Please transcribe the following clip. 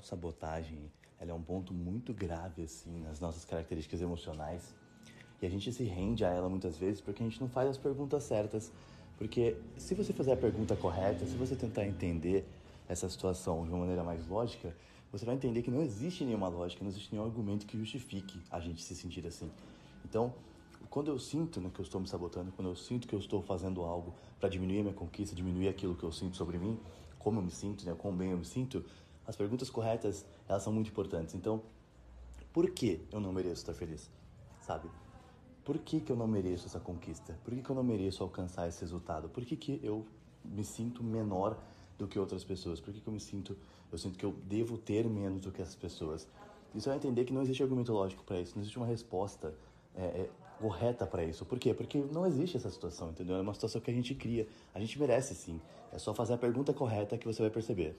autossabotagem, ela é um ponto muito grave, assim, nas nossas características emocionais. E a gente se rende a ela muitas vezes porque a gente não faz as perguntas certas. Porque se você fizer a pergunta correta, se você tentar entender essa situação de uma maneira mais lógica, você vai entender que não existe nenhuma lógica, não existe nenhum argumento que justifique a gente se sentir assim. Então, quando eu sinto né, que eu estou me sabotando, quando eu sinto que eu estou fazendo algo para diminuir minha conquista, diminuir aquilo que eu sinto sobre mim, como eu me sinto, né, quão bem eu me sinto, as perguntas corretas, elas são muito importantes. Então, por que eu não mereço estar feliz? Sabe? Por que, que eu não mereço essa conquista? Por que, que eu não mereço alcançar esse resultado? Por que, que eu me sinto menor do que outras pessoas? Por que, que eu me sinto, eu sinto que eu devo ter menos do que essas pessoas? Isso é entender que não existe argumento lógico para isso, não existe uma resposta é, é, correta para isso. Por quê? Porque não existe essa situação, entendeu? É uma situação que a gente cria. A gente merece sim. É só fazer a pergunta correta que você vai perceber.